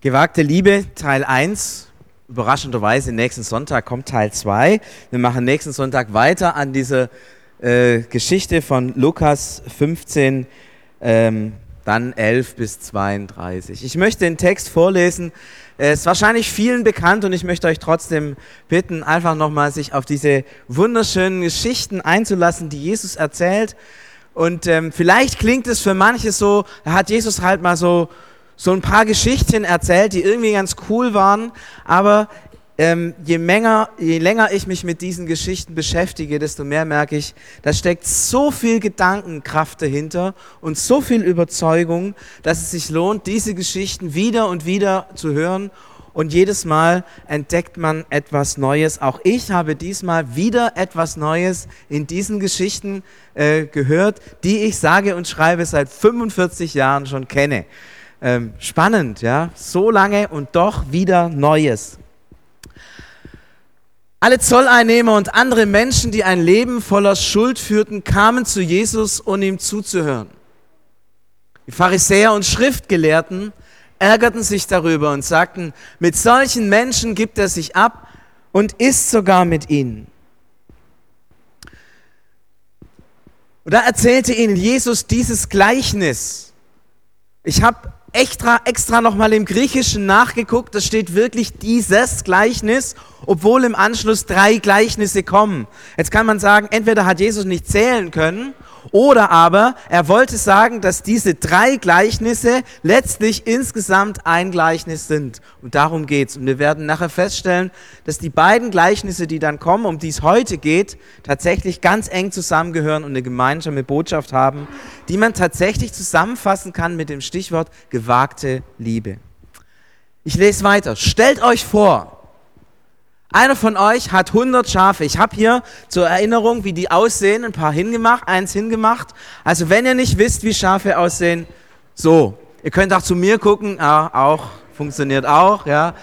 Gewagte Liebe, Teil 1. Überraschenderweise, nächsten Sonntag kommt Teil 2. Wir machen nächsten Sonntag weiter an dieser äh, Geschichte von Lukas 15, ähm, dann 11 bis 32. Ich möchte den Text vorlesen. Es ist wahrscheinlich vielen bekannt und ich möchte euch trotzdem bitten, einfach nochmal sich auf diese wunderschönen Geschichten einzulassen, die Jesus erzählt. Und ähm, vielleicht klingt es für manche so, da hat Jesus halt mal so so ein paar Geschichten erzählt, die irgendwie ganz cool waren, aber ähm, je, länger, je länger ich mich mit diesen Geschichten beschäftige, desto mehr merke ich, da steckt so viel Gedankenkraft dahinter und so viel Überzeugung, dass es sich lohnt, diese Geschichten wieder und wieder zu hören. Und jedes Mal entdeckt man etwas Neues. Auch ich habe diesmal wieder etwas Neues in diesen Geschichten äh, gehört, die ich sage und schreibe seit 45 Jahren schon kenne. Ähm, spannend, ja, so lange und doch wieder Neues. Alle Zolleinnehmer und andere Menschen, die ein Leben voller Schuld führten, kamen zu Jesus, um ihm zuzuhören. Die Pharisäer und Schriftgelehrten ärgerten sich darüber und sagten, mit solchen Menschen gibt er sich ab und isst sogar mit ihnen. Und da erzählte ihnen Jesus dieses Gleichnis. Ich habe extra, extra nochmal im Griechischen nachgeguckt, da steht wirklich dieses Gleichnis, obwohl im Anschluss drei Gleichnisse kommen. Jetzt kann man sagen, entweder hat Jesus nicht zählen können oder aber er wollte sagen, dass diese drei Gleichnisse letztlich insgesamt ein Gleichnis sind. Und darum geht's. Und wir werden nachher feststellen, dass die beiden Gleichnisse, die dann kommen, um die es heute geht, tatsächlich ganz eng zusammengehören und eine gemeinsame Botschaft haben, die man tatsächlich zusammenfassen kann mit dem Stichwort gewagte Liebe. Ich lese weiter. Stellt euch vor, einer von euch hat 100 Schafe. Ich habe hier zur Erinnerung, wie die aussehen, ein paar hingemacht, eins hingemacht. Also wenn ihr nicht wisst, wie Schafe aussehen, so. Ihr könnt auch zu mir gucken, ja, auch, funktioniert auch, ja.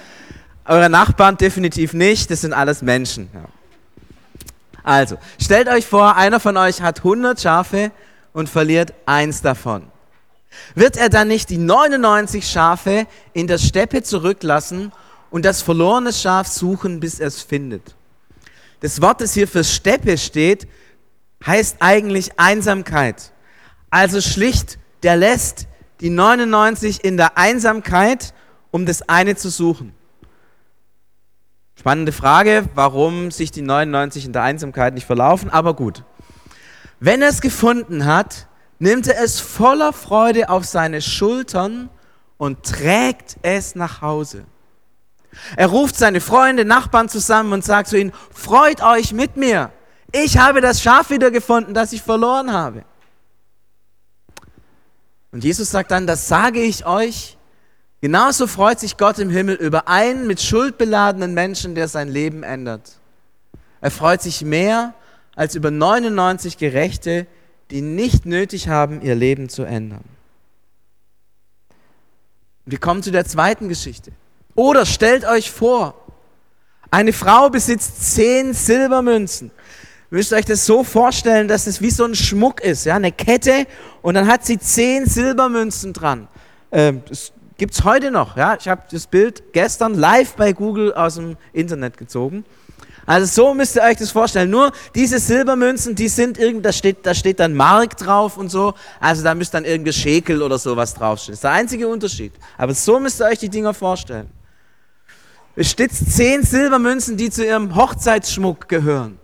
Eure Nachbarn definitiv nicht, das sind alles Menschen. Ja. Also, stellt euch vor, einer von euch hat 100 Schafe und verliert eins davon. Wird er dann nicht die 99 Schafe in der Steppe zurücklassen und das verlorene Schaf suchen, bis er es findet. Das Wort, das hier für Steppe steht, heißt eigentlich Einsamkeit. Also schlicht, der lässt die 99 in der Einsamkeit, um das eine zu suchen. Spannende Frage, warum sich die 99 in der Einsamkeit nicht verlaufen, aber gut. Wenn er es gefunden hat, nimmt er es voller Freude auf seine Schultern und trägt es nach Hause. Er ruft seine Freunde, Nachbarn zusammen und sagt zu ihnen, freut euch mit mir. Ich habe das Schaf wiedergefunden, das ich verloren habe. Und Jesus sagt dann, das sage ich euch. Genauso freut sich Gott im Himmel über einen mit Schuld beladenen Menschen, der sein Leben ändert. Er freut sich mehr als über 99 Gerechte, die nicht nötig haben, ihr Leben zu ändern. Wir kommen zu der zweiten Geschichte. Oder stellt euch vor, eine Frau besitzt zehn Silbermünzen. Ihr müsst euch das so vorstellen, dass es wie so ein Schmuck ist, ja, eine Kette und dann hat sie zehn Silbermünzen dran. Ähm, das gibt's heute noch, ja. Ich habe das Bild gestern live bei Google aus dem Internet gezogen. Also so müsst ihr euch das vorstellen. Nur diese Silbermünzen, die sind irgend, da steht, da steht dann Mark drauf und so. Also da müsst dann irgendwie Schekel oder sowas draufstehen. Das ist der einzige Unterschied. Aber so müsst ihr euch die Dinger vorstellen. Bestitzt zehn Silbermünzen, die zu ihrem Hochzeitsschmuck gehören.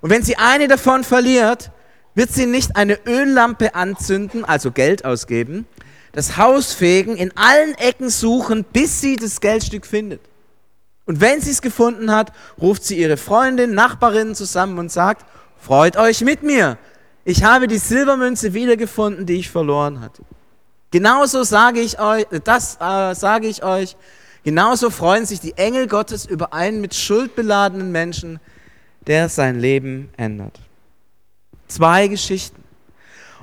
Und wenn sie eine davon verliert, wird sie nicht eine Öllampe anzünden, also Geld ausgeben, das Haus fegen, in allen Ecken suchen, bis sie das Geldstück findet. Und wenn sie es gefunden hat, ruft sie ihre Freundin, Nachbarinnen zusammen und sagt, freut euch mit mir. Ich habe die Silbermünze wiedergefunden, die ich verloren hatte. Genauso sage ich euch, das äh, sage ich euch, Genauso freuen sich die Engel Gottes über einen mit Schuld beladenen Menschen, der sein Leben ändert. Zwei Geschichten.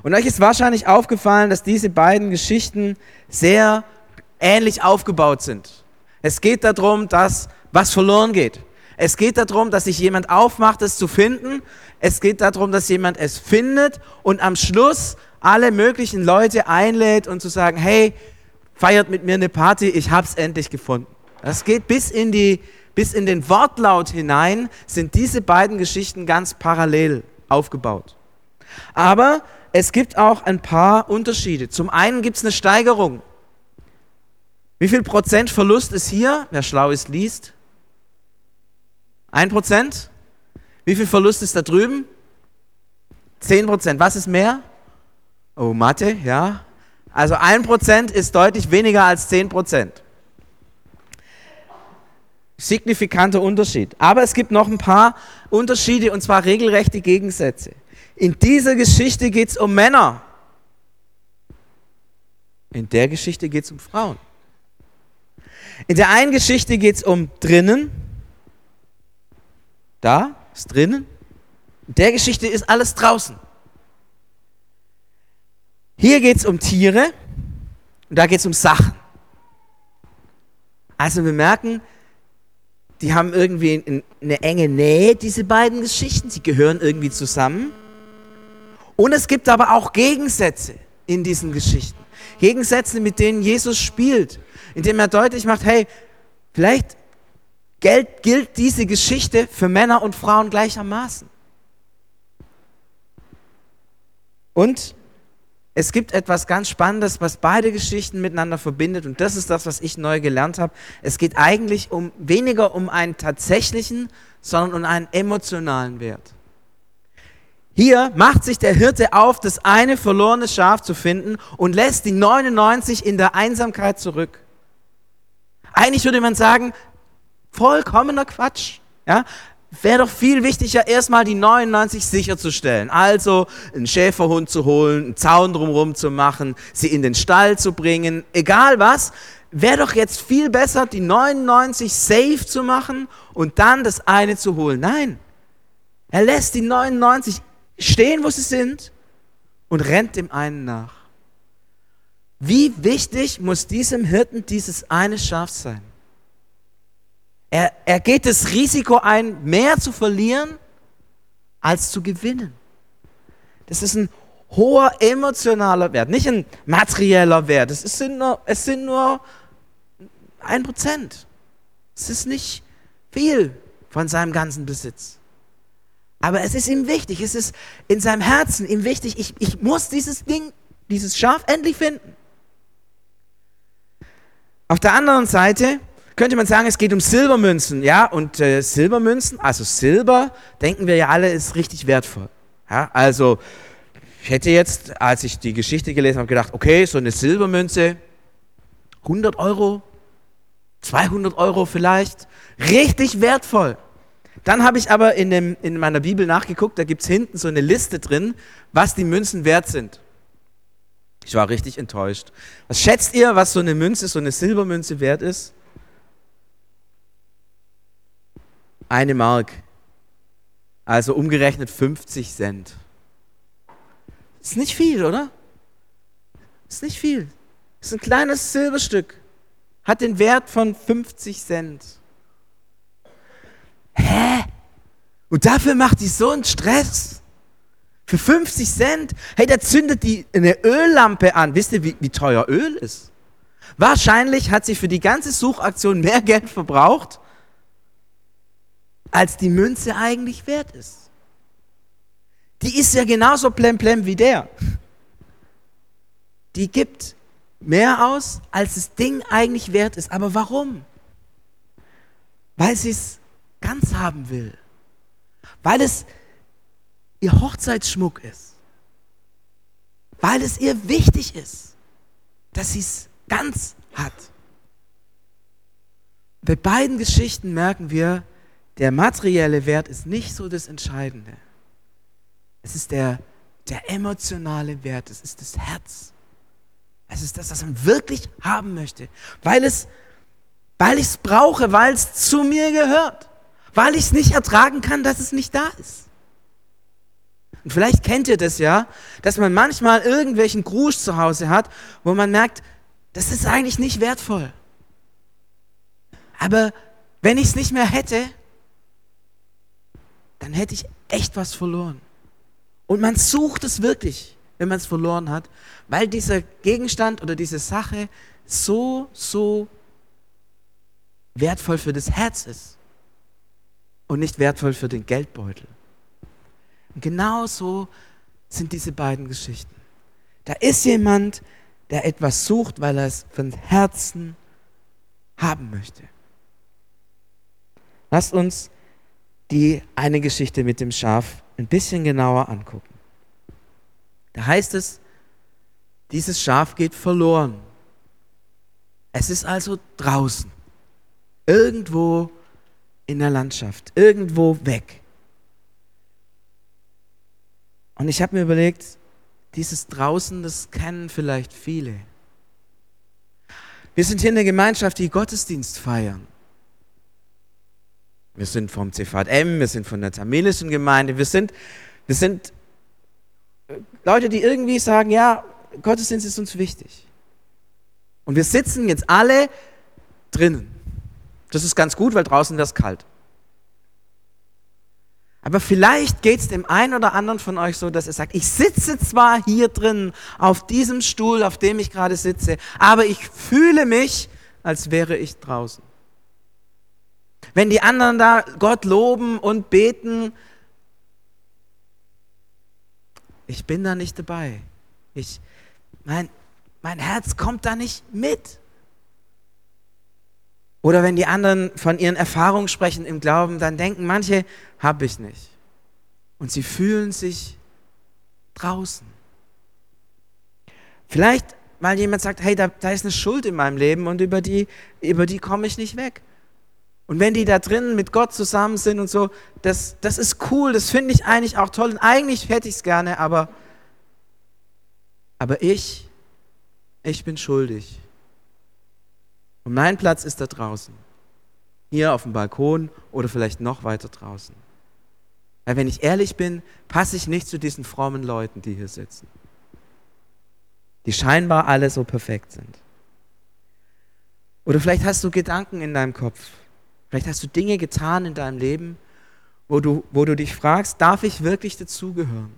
Und euch ist wahrscheinlich aufgefallen, dass diese beiden Geschichten sehr ähnlich aufgebaut sind. Es geht darum, dass was verloren geht. Es geht darum, dass sich jemand aufmacht, es zu finden. Es geht darum, dass jemand es findet und am Schluss alle möglichen Leute einlädt und zu sagen, hey, feiert mit mir eine Party, ich hab's endlich gefunden. Das geht bis in die, bis in den Wortlaut hinein sind diese beiden Geschichten ganz parallel aufgebaut. Aber es gibt auch ein paar Unterschiede. Zum einen gibt es eine Steigerung. Wie viel Prozent Verlust ist hier? Wer schlau ist, liest. Ein Prozent? Wie viel Verlust ist da drüben? Zehn Prozent. Was ist mehr? Oh, Mathe, ja. Also ein Prozent ist deutlich weniger als zehn Prozent. Signifikanter Unterschied. Aber es gibt noch ein paar Unterschiede und zwar regelrechte Gegensätze. In dieser Geschichte geht es um Männer. In der Geschichte geht es um Frauen. In der einen Geschichte geht es um drinnen. Da ist drinnen. In der Geschichte ist alles draußen. Hier geht es um Tiere und da geht es um Sachen. Also wir merken, die haben irgendwie eine enge Nähe, diese beiden Geschichten. Sie gehören irgendwie zusammen. Und es gibt aber auch Gegensätze in diesen Geschichten. Gegensätze, mit denen Jesus spielt, indem er deutlich macht, hey, vielleicht gilt, gilt diese Geschichte für Männer und Frauen gleichermaßen. Und es gibt etwas ganz Spannendes, was beide Geschichten miteinander verbindet und das ist das, was ich neu gelernt habe. Es geht eigentlich um weniger um einen tatsächlichen, sondern um einen emotionalen Wert. Hier macht sich der Hirte auf, das eine verlorene Schaf zu finden und lässt die 99 in der Einsamkeit zurück. Eigentlich würde man sagen, vollkommener Quatsch. Ja? Wäre doch viel wichtiger, erstmal die 99 sicherzustellen. Also einen Schäferhund zu holen, einen Zaun drumherum zu machen, sie in den Stall zu bringen, egal was. Wäre doch jetzt viel besser, die 99 safe zu machen und dann das eine zu holen. Nein, er lässt die 99 stehen, wo sie sind und rennt dem einen nach. Wie wichtig muss diesem Hirten dieses eine Schaf sein? Er, er geht das Risiko ein, mehr zu verlieren als zu gewinnen. Das ist ein hoher emotionaler Wert, nicht ein materieller Wert. Es sind nur, es sind nur ein Prozent. Es ist nicht viel von seinem ganzen Besitz. Aber es ist ihm wichtig, es ist in seinem Herzen ihm wichtig, ich, ich muss dieses Ding, dieses Schaf endlich finden. Auf der anderen Seite könnte man sagen, es geht um Silbermünzen, ja, und äh, Silbermünzen, also Silber, denken wir ja alle, ist richtig wertvoll. Ja, also ich hätte jetzt, als ich die Geschichte gelesen habe, gedacht, okay, so eine Silbermünze, 100 Euro, 200 Euro vielleicht, richtig wertvoll. Dann habe ich aber in, dem, in meiner Bibel nachgeguckt, da gibt es hinten so eine Liste drin, was die Münzen wert sind. Ich war richtig enttäuscht. Was schätzt ihr, was so eine Münze, so eine Silbermünze wert ist? Eine Mark. Also umgerechnet 50 Cent. Ist nicht viel, oder? Ist nicht viel. Ist ein kleines Silberstück. Hat den Wert von 50 Cent. Hä? Und dafür macht die so einen Stress? Für 50 Cent? Hey, der zündet die eine Öllampe an. Wisst ihr, wie, wie teuer Öl ist? Wahrscheinlich hat sie für die ganze Suchaktion mehr Geld verbraucht, als die Münze eigentlich wert ist. Die ist ja genauso plemplem wie der. Die gibt mehr aus, als das Ding eigentlich wert ist. Aber warum? Weil sie es ganz haben will. Weil es ihr Hochzeitsschmuck ist. Weil es ihr wichtig ist, dass sie es ganz hat. Bei beiden Geschichten merken wir, der materielle Wert ist nicht so das Entscheidende. Es ist der, der emotionale Wert, es ist das Herz. Es ist das, was man wirklich haben möchte, weil es, weil ich es brauche, weil es zu mir gehört weil ich es nicht ertragen kann, dass es nicht da ist. Und vielleicht kennt ihr das ja, dass man manchmal irgendwelchen Gruß zu Hause hat, wo man merkt, das ist eigentlich nicht wertvoll. Aber wenn ich es nicht mehr hätte, dann hätte ich echt was verloren. Und man sucht es wirklich. wenn man es verloren hat, weil dieser Gegenstand oder diese Sache so, so wertvoll für das Herz ist und nicht wertvoll für den Geldbeutel. Und genau so sind diese beiden Geschichten. Da ist jemand, der etwas sucht, weil er es von Herzen haben möchte. Lasst uns die eine Geschichte mit dem Schaf ein bisschen genauer angucken. Da heißt es, dieses Schaf geht verloren. Es ist also draußen, irgendwo in der Landschaft, irgendwo weg. Und ich habe mir überlegt, dieses draußen, das kennen vielleicht viele. Wir sind hier in der Gemeinschaft, die Gottesdienst feiern. Wir sind vom CVM, wir sind von der tamilischen Gemeinde, wir sind, wir sind Leute, die irgendwie sagen, ja, Gottesdienst ist uns wichtig. Und wir sitzen jetzt alle drinnen. Das ist ganz gut, weil draußen wäre es kalt. Aber vielleicht geht es dem einen oder anderen von euch so, dass er sagt, ich sitze zwar hier drin auf diesem Stuhl, auf dem ich gerade sitze, aber ich fühle mich, als wäre ich draußen. Wenn die anderen da Gott loben und beten, ich bin da nicht dabei. Ich, mein, mein Herz kommt da nicht mit. Oder wenn die anderen von ihren Erfahrungen sprechen im Glauben, dann denken manche, habe ich nicht. Und sie fühlen sich draußen. Vielleicht, weil jemand sagt, hey, da, da ist eine Schuld in meinem Leben und über die, über die komme ich nicht weg. Und wenn die da drinnen mit Gott zusammen sind und so, das, das ist cool, das finde ich eigentlich auch toll. Und eigentlich hätte ich es gerne, aber, aber ich, ich bin schuldig. Und mein Platz ist da draußen. Hier auf dem Balkon oder vielleicht noch weiter draußen. Weil wenn ich ehrlich bin, passe ich nicht zu diesen frommen Leuten, die hier sitzen. Die scheinbar alle so perfekt sind. Oder vielleicht hast du Gedanken in deinem Kopf. Vielleicht hast du Dinge getan in deinem Leben, wo du, wo du dich fragst, darf ich wirklich dazugehören?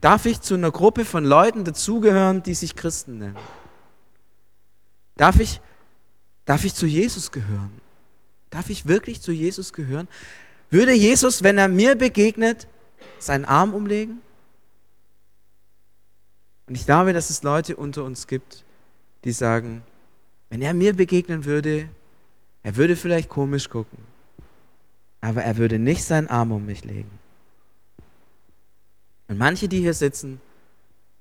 Darf ich zu einer Gruppe von Leuten dazugehören, die sich Christen nennen? Darf ich, darf ich zu Jesus gehören? Darf ich wirklich zu Jesus gehören? Würde Jesus, wenn er mir begegnet, seinen Arm umlegen? Und ich glaube, dass es Leute unter uns gibt, die sagen, wenn er mir begegnen würde, er würde vielleicht komisch gucken, aber er würde nicht seinen Arm um mich legen. Und manche, die hier sitzen,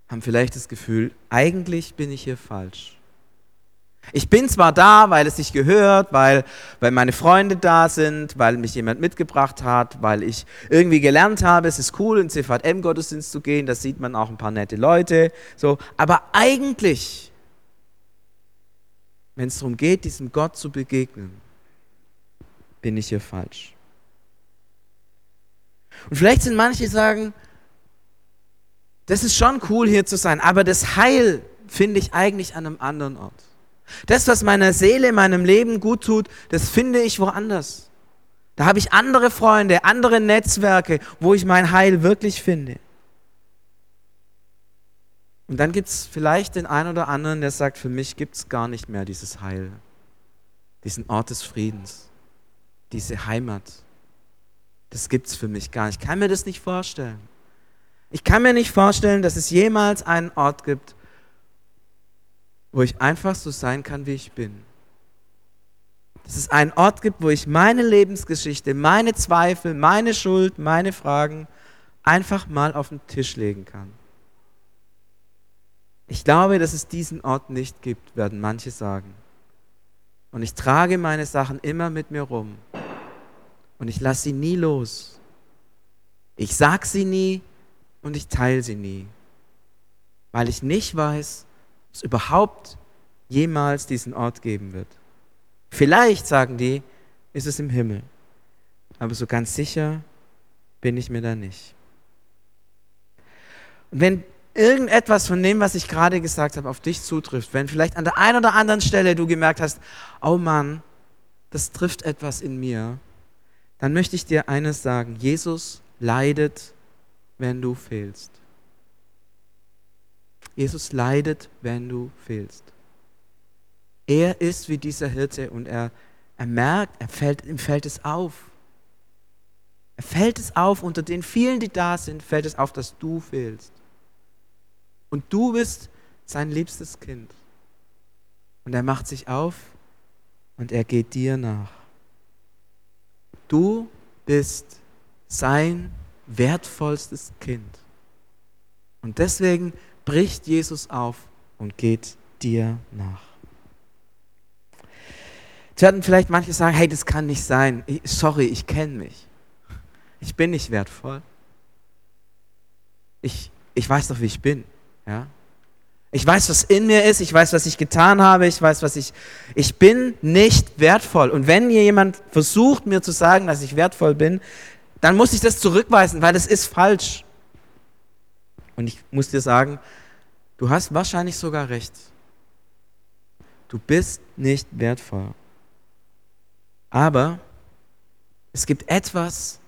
haben vielleicht das Gefühl, eigentlich bin ich hier falsch. Ich bin zwar da, weil es sich gehört, weil, weil meine Freunde da sind, weil mich jemand mitgebracht hat, weil ich irgendwie gelernt habe, es ist cool, in CVM-Gottesdienst zu gehen, da sieht man auch ein paar nette Leute. So. Aber eigentlich wenn es darum geht, diesem Gott zu begegnen, bin ich hier falsch. Und vielleicht sind manche, sagen, das ist schon cool hier zu sein, aber das Heil finde ich eigentlich an einem anderen Ort. Das, was meiner Seele, meinem Leben gut tut, das finde ich woanders. Da habe ich andere Freunde, andere Netzwerke, wo ich mein Heil wirklich finde. Und dann gibt es vielleicht den einen oder anderen, der sagt, für mich gibt es gar nicht mehr dieses Heil, diesen Ort des Friedens, diese Heimat. Das gibt es für mich gar nicht. Ich kann mir das nicht vorstellen. Ich kann mir nicht vorstellen, dass es jemals einen Ort gibt, wo ich einfach so sein kann, wie ich bin. Dass es einen Ort gibt, wo ich meine Lebensgeschichte, meine Zweifel, meine Schuld, meine Fragen einfach mal auf den Tisch legen kann. Ich glaube, dass es diesen Ort nicht gibt, werden manche sagen. Und ich trage meine Sachen immer mit mir rum. Und ich lasse sie nie los. Ich sage sie nie und ich teile sie nie. Weil ich nicht weiß, ob es überhaupt jemals diesen Ort geben wird. Vielleicht, sagen die, ist es im Himmel. Aber so ganz sicher bin ich mir da nicht. Und wenn irgendetwas von dem, was ich gerade gesagt habe, auf dich zutrifft, wenn vielleicht an der einen oder anderen Stelle du gemerkt hast, oh Mann, das trifft etwas in mir, dann möchte ich dir eines sagen, Jesus leidet, wenn du fehlst. Jesus leidet, wenn du fehlst. Er ist wie dieser Hirte und er, er merkt, er fällt, ihm fällt es auf. Er fällt es auf, unter den vielen, die da sind, fällt es auf, dass du fehlst. Und du bist sein liebstes Kind. Und er macht sich auf und er geht dir nach. Du bist sein wertvollstes Kind. Und deswegen bricht Jesus auf und geht dir nach. Jetzt werden vielleicht manche sagen, hey, das kann nicht sein. Sorry, ich kenne mich. Ich bin nicht wertvoll. Ich, ich weiß doch, wie ich bin. Ja? Ich weiß, was in mir ist, ich weiß, was ich getan habe, ich weiß, was ich. Ich bin nicht wertvoll. Und wenn mir jemand versucht, mir zu sagen, dass ich wertvoll bin, dann muss ich das zurückweisen, weil das ist falsch. Und ich muss dir sagen, du hast wahrscheinlich sogar recht. Du bist nicht wertvoll. Aber es gibt etwas,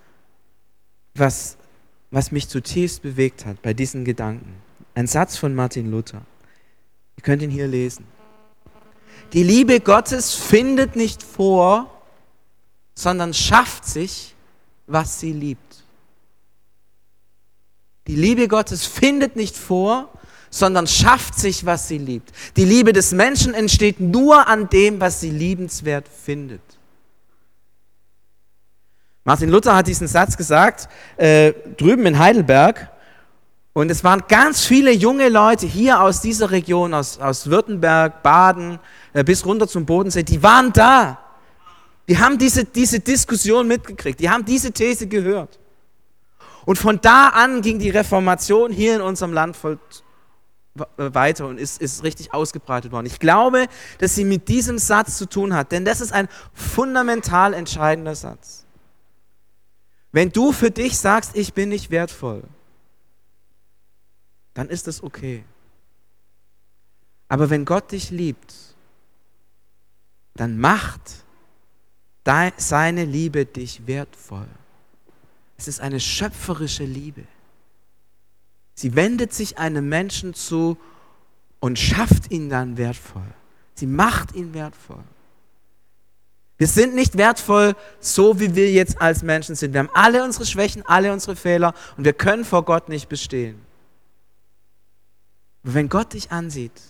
was, was mich zutiefst bewegt hat bei diesen Gedanken. Ein Satz von Martin Luther. Ihr könnt ihn hier lesen. Die Liebe Gottes findet nicht vor, sondern schafft sich, was sie liebt. Die Liebe Gottes findet nicht vor, sondern schafft sich, was sie liebt. Die Liebe des Menschen entsteht nur an dem, was sie liebenswert findet. Martin Luther hat diesen Satz gesagt, äh, drüben in Heidelberg. Und es waren ganz viele junge Leute hier aus dieser Region, aus, aus Württemberg, Baden, äh, bis runter zum Bodensee, die waren da. Die haben diese, diese Diskussion mitgekriegt, die haben diese These gehört. Und von da an ging die Reformation hier in unserem Land voll weiter und ist, ist richtig ausgebreitet worden. Ich glaube, dass sie mit diesem Satz zu tun hat, denn das ist ein fundamental entscheidender Satz. Wenn du für dich sagst, ich bin nicht wertvoll, dann ist das okay. Aber wenn Gott dich liebt, dann macht seine Liebe dich wertvoll. Es ist eine schöpferische Liebe. Sie wendet sich einem Menschen zu und schafft ihn dann wertvoll. Sie macht ihn wertvoll. Wir sind nicht wertvoll, so wie wir jetzt als Menschen sind. Wir haben alle unsere Schwächen, alle unsere Fehler und wir können vor Gott nicht bestehen. Aber wenn Gott dich ansieht,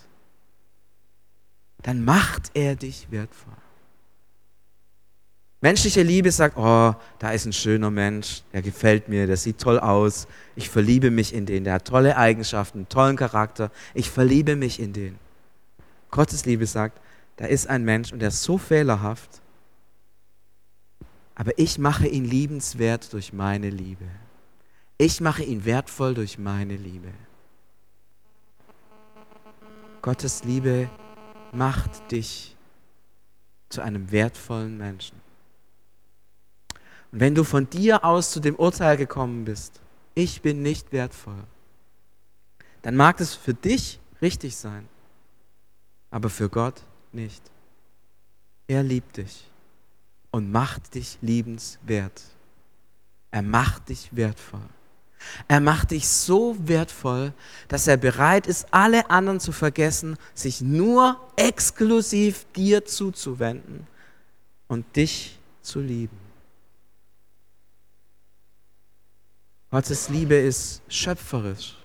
dann macht er dich wertvoll. Menschliche Liebe sagt, oh, da ist ein schöner Mensch, der gefällt mir, der sieht toll aus, ich verliebe mich in den, der hat tolle Eigenschaften, tollen Charakter, ich verliebe mich in den. Gottes Liebe sagt, da ist ein Mensch und der ist so fehlerhaft, aber ich mache ihn liebenswert durch meine Liebe. Ich mache ihn wertvoll durch meine Liebe. Gottes Liebe macht dich zu einem wertvollen Menschen. Und wenn du von dir aus zu dem Urteil gekommen bist, ich bin nicht wertvoll, dann mag es für dich richtig sein, aber für Gott nicht. Er liebt dich und macht dich liebenswert. Er macht dich wertvoll. Er macht dich so wertvoll, dass er bereit ist, alle anderen zu vergessen, sich nur exklusiv dir zuzuwenden und dich zu lieben. Gottes Liebe ist schöpferisch.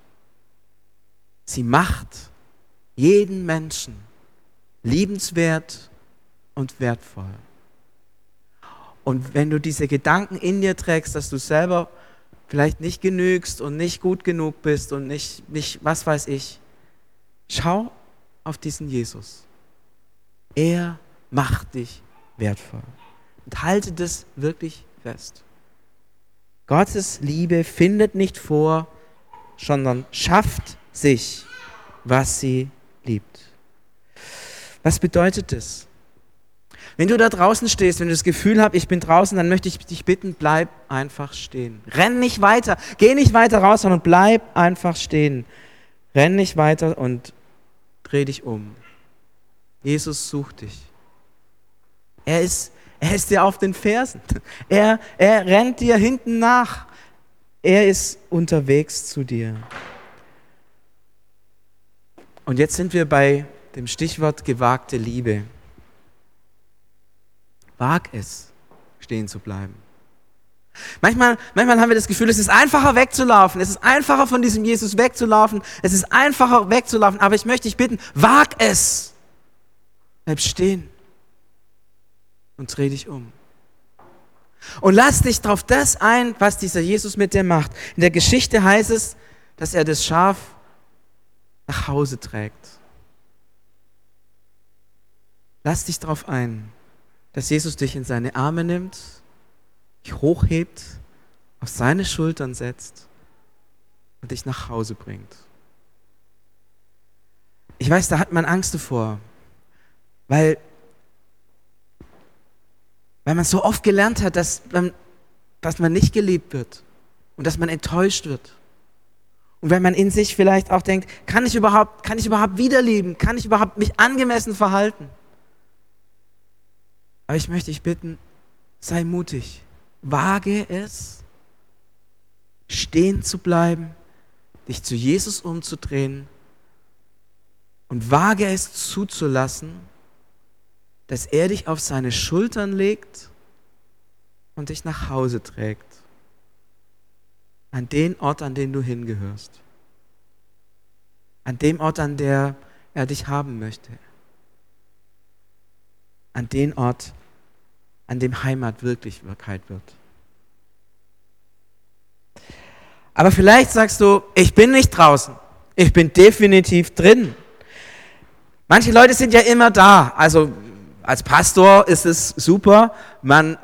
Sie macht jeden Menschen liebenswert und wertvoll. Und wenn du diese Gedanken in dir trägst, dass du selber vielleicht nicht genügst und nicht gut genug bist und nicht, nicht was weiß ich, schau auf diesen Jesus. Er macht dich wertvoll. Und halte das wirklich fest. Gottes Liebe findet nicht vor, sondern schafft sich, was sie liebt. Was bedeutet das? Wenn du da draußen stehst, wenn du das Gefühl hast, ich bin draußen, dann möchte ich dich bitten, bleib einfach stehen. Renn nicht weiter, geh nicht weiter raus, sondern bleib einfach stehen. Renn nicht weiter und dreh dich um. Jesus sucht dich. Er ist, er ist dir auf den Fersen. Er, er rennt dir hinten nach. Er ist unterwegs zu dir. Und jetzt sind wir bei dem Stichwort gewagte Liebe. Wag es, stehen zu bleiben. Manchmal, manchmal haben wir das Gefühl, es ist einfacher wegzulaufen. Es ist einfacher von diesem Jesus wegzulaufen. Es ist einfacher wegzulaufen. Aber ich möchte dich bitten, wag es. Bleib stehen und dreh dich um. Und lass dich drauf das ein, was dieser Jesus mit dir macht. In der Geschichte heißt es, dass er das Schaf nach Hause trägt. Lass dich drauf ein, dass Jesus dich in seine Arme nimmt dich hochhebt, auf seine Schultern setzt und dich nach Hause bringt. Ich weiß, da hat man Angst davor, weil, weil man so oft gelernt hat, dass man, dass man nicht geliebt wird und dass man enttäuscht wird. Und wenn man in sich vielleicht auch denkt, kann ich überhaupt, kann ich überhaupt wiederlieben? Kann ich überhaupt mich angemessen verhalten? Aber ich möchte dich bitten, sei mutig. Wage es, stehen zu bleiben, dich zu Jesus umzudrehen und wage es zuzulassen, dass er dich auf seine Schultern legt und dich nach Hause trägt. An den Ort, an den du hingehörst. An dem Ort, an der er dich haben möchte. An den Ort, an dem Heimat wirklich Wirklichkeit wird. Aber vielleicht sagst du, ich bin nicht draußen, ich bin definitiv drin. Manche Leute sind ja immer da. Also als Pastor ist es super, man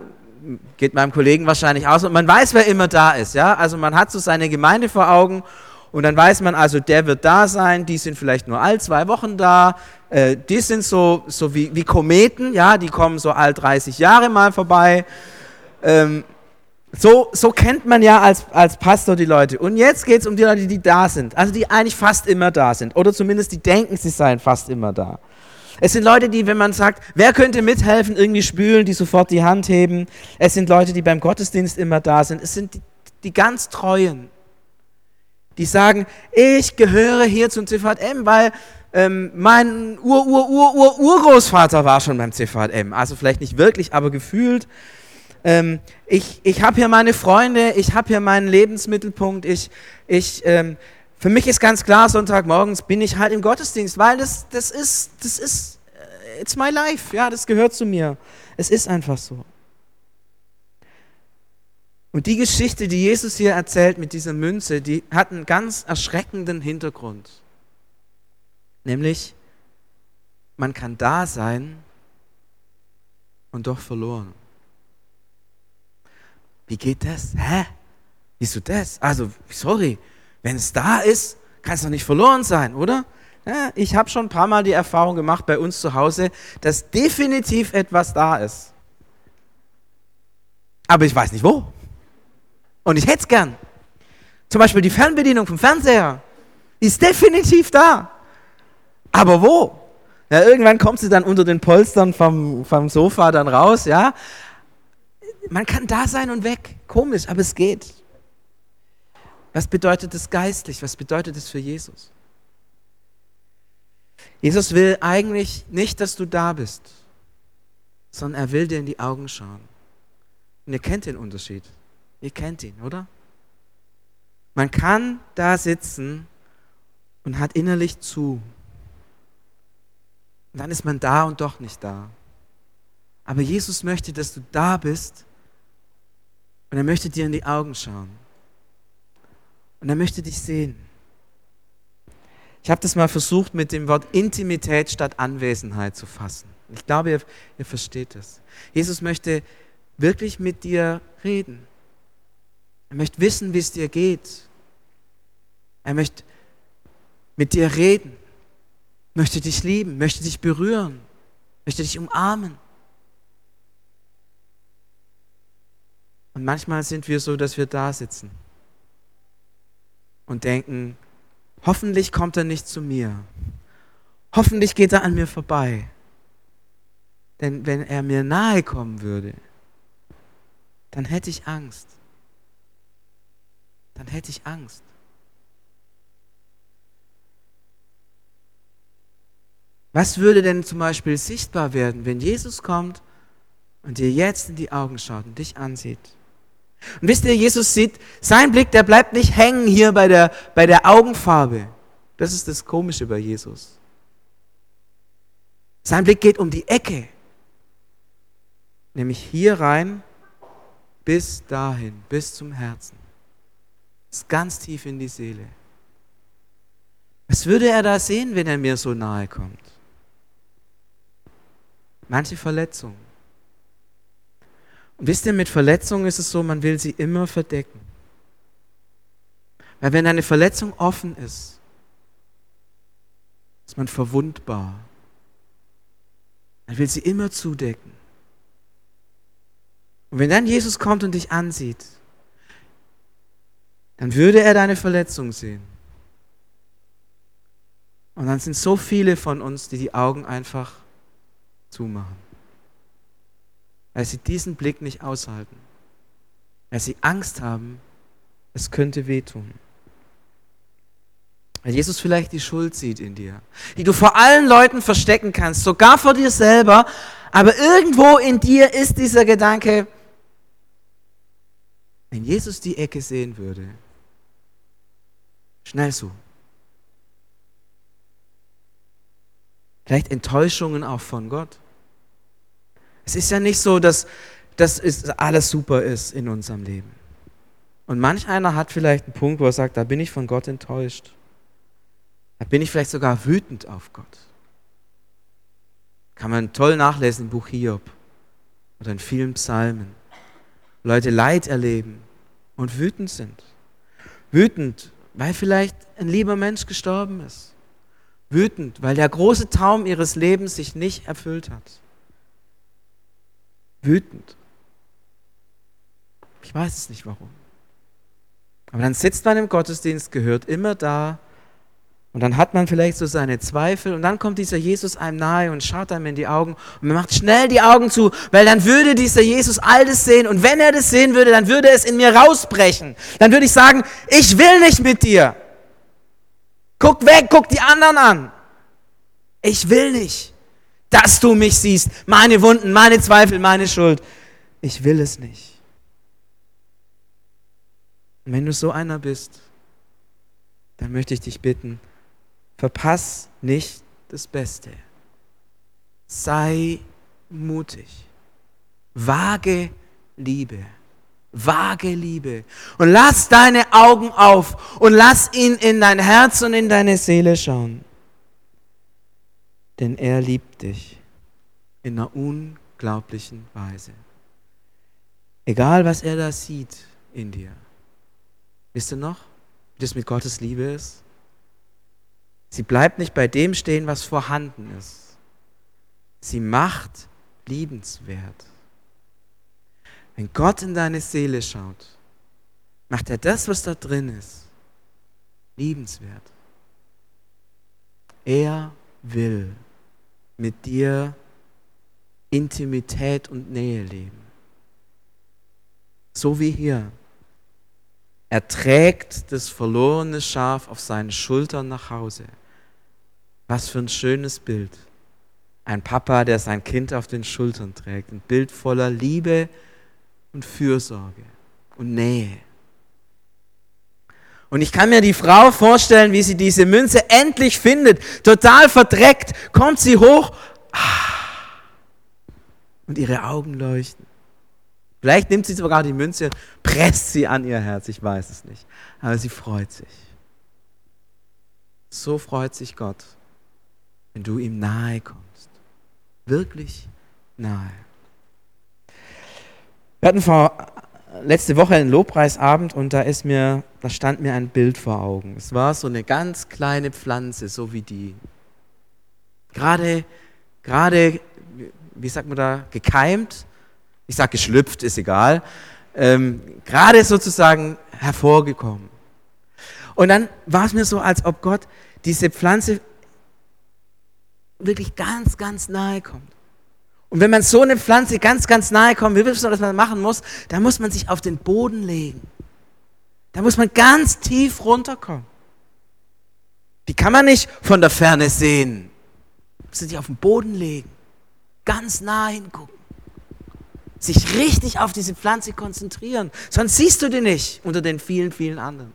geht meinem Kollegen wahrscheinlich aus und man weiß, wer immer da ist. Ja? Also man hat so seine Gemeinde vor Augen und dann weiß man also, der wird da sein, die sind vielleicht nur all zwei Wochen da, äh, die sind so, so wie, wie Kometen, ja, die kommen so all 30 Jahre mal vorbei. Ähm, so, so kennt man ja als, als Pastor die Leute. Und jetzt geht es um die Leute, die da sind, also die eigentlich fast immer da sind oder zumindest die denken, sie seien fast immer da. Es sind Leute, die, wenn man sagt, wer könnte mithelfen, irgendwie spülen, die sofort die Hand heben. Es sind Leute, die beim Gottesdienst immer da sind. Es sind die, die ganz Treuen die sagen, ich gehöre hier zum CVM, weil ähm, mein Ur-Ur-Ur-Ur-Urgroßvater war schon beim CVM. Also vielleicht nicht wirklich, aber gefühlt. Ähm, ich ich habe hier meine Freunde, ich habe hier meinen Lebensmittelpunkt. Ich, ich, ähm, für mich ist ganz klar, Sonntagmorgens bin ich halt im Gottesdienst, weil das, das ist, das ist, äh, it's my life, ja, das gehört zu mir. Es ist einfach so. Und die Geschichte, die Jesus hier erzählt mit dieser Münze, die hat einen ganz erschreckenden Hintergrund. Nämlich, man kann da sein und doch verloren. Wie geht das? Hä? Wieso das? Also, sorry, wenn es da ist, kann es doch nicht verloren sein, oder? Ja, ich habe schon ein paar Mal die Erfahrung gemacht bei uns zu Hause, dass definitiv etwas da ist. Aber ich weiß nicht wo. Und ich hätte es gern. Zum Beispiel die Fernbedienung vom Fernseher. Die ist definitiv da. Aber wo? Ja, irgendwann kommt sie dann unter den Polstern vom, vom Sofa dann raus, ja. Man kann da sein und weg. Komisch, aber es geht. Was bedeutet das geistlich? Was bedeutet das für Jesus? Jesus will eigentlich nicht, dass du da bist, sondern er will dir in die Augen schauen. Und ihr kennt den Unterschied. Ihr kennt ihn, oder? Man kann da sitzen und hat innerlich zu. Und dann ist man da und doch nicht da. Aber Jesus möchte, dass du da bist und er möchte dir in die Augen schauen. Und er möchte dich sehen. Ich habe das mal versucht mit dem Wort Intimität statt Anwesenheit zu fassen. Ich glaube, ihr, ihr versteht es. Jesus möchte wirklich mit dir reden. Er möchte wissen, wie es dir geht. Er möchte mit dir reden, möchte dich lieben, möchte dich berühren, möchte dich umarmen. Und manchmal sind wir so, dass wir da sitzen und denken, hoffentlich kommt er nicht zu mir. Hoffentlich geht er an mir vorbei. Denn wenn er mir nahe kommen würde, dann hätte ich Angst dann hätte ich Angst. Was würde denn zum Beispiel sichtbar werden, wenn Jesus kommt und dir jetzt in die Augen schaut und dich ansieht? Und wisst ihr, Jesus sieht, sein Blick, der bleibt nicht hängen hier bei der, bei der Augenfarbe. Das ist das Komische bei Jesus. Sein Blick geht um die Ecke, nämlich hier rein bis dahin, bis zum Herzen. Ist ganz tief in die Seele. Was würde er da sehen, wenn er mir so nahe kommt? Manche Verletzungen. Und wisst ihr, mit Verletzungen ist es so, man will sie immer verdecken. Weil wenn eine Verletzung offen ist, ist man verwundbar. Man will sie immer zudecken. Und wenn dann Jesus kommt und dich ansieht, dann würde er deine Verletzung sehen. Und dann sind so viele von uns, die die Augen einfach zumachen weil sie diesen Blick nicht aushalten, weil sie Angst haben, es könnte wehtun. Weil Jesus vielleicht die Schuld sieht in dir, die du vor allen Leuten verstecken kannst, sogar vor dir selber, aber irgendwo in dir ist dieser Gedanke, wenn Jesus die Ecke sehen würde, schnell so. Vielleicht Enttäuschungen auch von Gott. Es ist ja nicht so, dass das alles super ist in unserem Leben. Und manch einer hat vielleicht einen Punkt, wo er sagt, da bin ich von Gott enttäuscht. Da bin ich vielleicht sogar wütend auf Gott. Kann man toll nachlesen im Buch Hiob oder in vielen Psalmen. Leute Leid erleben und wütend sind. Wütend, weil vielleicht ein lieber Mensch gestorben ist. Wütend, weil der große Traum ihres Lebens sich nicht erfüllt hat wütend. Ich weiß es nicht warum. Aber dann sitzt man im Gottesdienst, gehört immer da und dann hat man vielleicht so seine Zweifel und dann kommt dieser Jesus einem nahe und schaut einem in die Augen und man macht schnell die Augen zu, weil dann würde dieser Jesus all das sehen und wenn er das sehen würde, dann würde es in mir rausbrechen. Dann würde ich sagen, ich will nicht mit dir. Guck weg, guck die anderen an. Ich will nicht dass du mich siehst, meine Wunden, meine Zweifel, meine Schuld. Ich will es nicht. Und wenn du so einer bist, dann möchte ich dich bitten, verpass nicht das Beste. Sei mutig. Wage Liebe. Wage Liebe. Und lass deine Augen auf und lass ihn in dein Herz und in deine Seele schauen denn er liebt dich in einer unglaublichen Weise. Egal, was er da sieht in dir. Wisst ihr noch, wie das mit Gottes Liebe ist? Sie bleibt nicht bei dem stehen, was vorhanden ist. Sie macht liebenswert. Wenn Gott in deine Seele schaut, macht er das, was da drin ist, liebenswert. Er will mit dir Intimität und Nähe leben. So wie hier. Er trägt das verlorene Schaf auf seinen Schultern nach Hause. Was für ein schönes Bild. Ein Papa, der sein Kind auf den Schultern trägt. Ein Bild voller Liebe und Fürsorge und Nähe. Und ich kann mir die Frau vorstellen, wie sie diese Münze endlich findet. Total verdreckt, kommt sie hoch und ihre Augen leuchten. Vielleicht nimmt sie sogar die Münze und presst sie an ihr Herz, ich weiß es nicht. Aber sie freut sich. So freut sich Gott, wenn du ihm nahe kommst. Wirklich nahe. Wir hatten vor letzte Woche einen Lobpreisabend und da ist mir, da stand mir ein Bild vor Augen. Es war so eine ganz kleine Pflanze, so wie die. Gerade, gerade, wie sagt man da, gekeimt. Ich sage geschlüpft, ist egal. Ähm, gerade sozusagen hervorgekommen. Und dann war es mir so, als ob Gott diese Pflanze wirklich ganz, ganz nahe kommt. Und wenn man so eine Pflanze ganz, ganz nahe kommt, wie wissen wir, was man machen muss? Da muss man sich auf den Boden legen. Da muss man ganz tief runterkommen. Die kann man nicht von der Ferne sehen. du dich auf den Boden legen, ganz nah hingucken, sich richtig auf diese Pflanze konzentrieren, sonst siehst du die nicht unter den vielen, vielen anderen.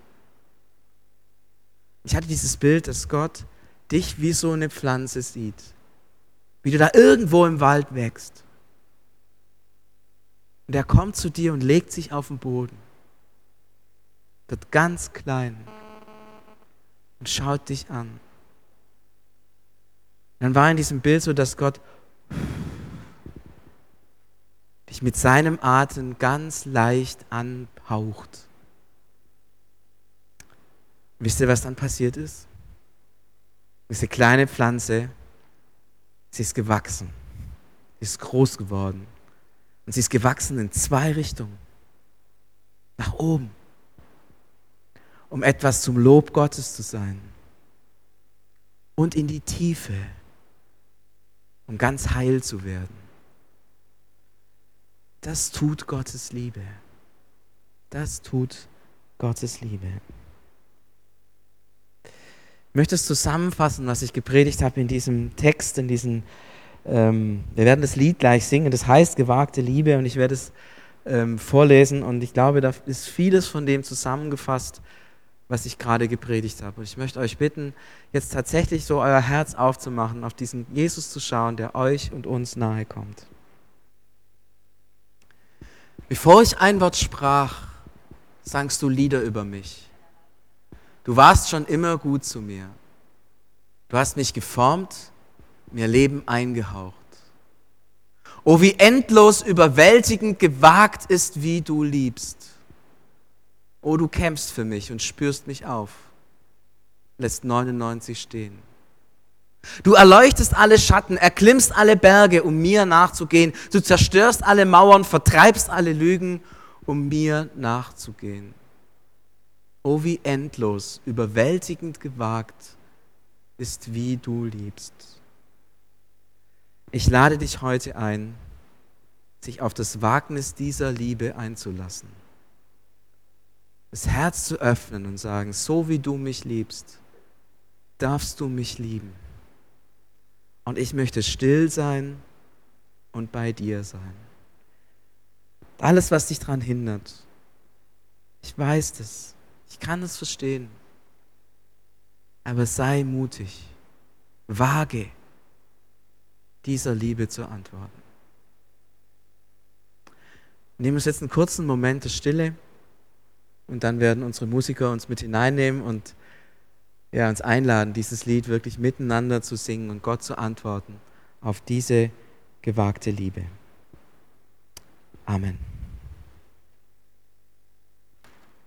Ich hatte dieses Bild, dass Gott dich wie so eine Pflanze sieht, wie du da irgendwo im Wald wächst. Und er kommt zu dir und legt sich auf den Boden, dort ganz klein, und schaut dich an. dann war in diesem Bild so, dass Gott dich mit seinem Atem ganz leicht anhaucht. Wisst ihr, was dann passiert ist? Diese kleine Pflanze, sie ist gewachsen, sie ist groß geworden. Und sie ist gewachsen in zwei Richtungen. Nach oben um etwas zum Lob Gottes zu sein. Und in die Tiefe, um ganz heil zu werden. Das tut Gottes Liebe. Das tut Gottes Liebe. Ich möchte es zusammenfassen, was ich gepredigt habe in diesem Text, in diesem, ähm, wir werden das Lied gleich singen, das heißt gewagte Liebe und ich werde es ähm, vorlesen und ich glaube, da ist vieles von dem zusammengefasst, was ich gerade gepredigt habe. Und ich möchte euch bitten, jetzt tatsächlich so euer Herz aufzumachen, auf diesen Jesus zu schauen, der euch und uns nahe kommt. Bevor ich ein Wort sprach, sangst du Lieder über mich. Du warst schon immer gut zu mir. Du hast mich geformt, mir Leben eingehaucht. Oh, wie endlos überwältigend gewagt ist, wie du liebst. Oh, du kämpfst für mich und spürst mich auf. Lässt 99 stehen. Du erleuchtest alle Schatten, erklimmst alle Berge, um mir nachzugehen. Du zerstörst alle Mauern, vertreibst alle Lügen, um mir nachzugehen. Oh, wie endlos, überwältigend gewagt ist, wie du liebst. Ich lade dich heute ein, sich auf das Wagnis dieser Liebe einzulassen das Herz zu öffnen und sagen, so wie du mich liebst, darfst du mich lieben. Und ich möchte still sein und bei dir sein. Alles, was dich daran hindert, ich weiß das, ich kann es verstehen. Aber sei mutig, wage dieser Liebe zu antworten. Nehmen wir uns jetzt einen kurzen Moment der Stille. Und dann werden unsere Musiker uns mit hineinnehmen und ja, uns einladen, dieses Lied wirklich miteinander zu singen und Gott zu antworten auf diese gewagte Liebe. Amen.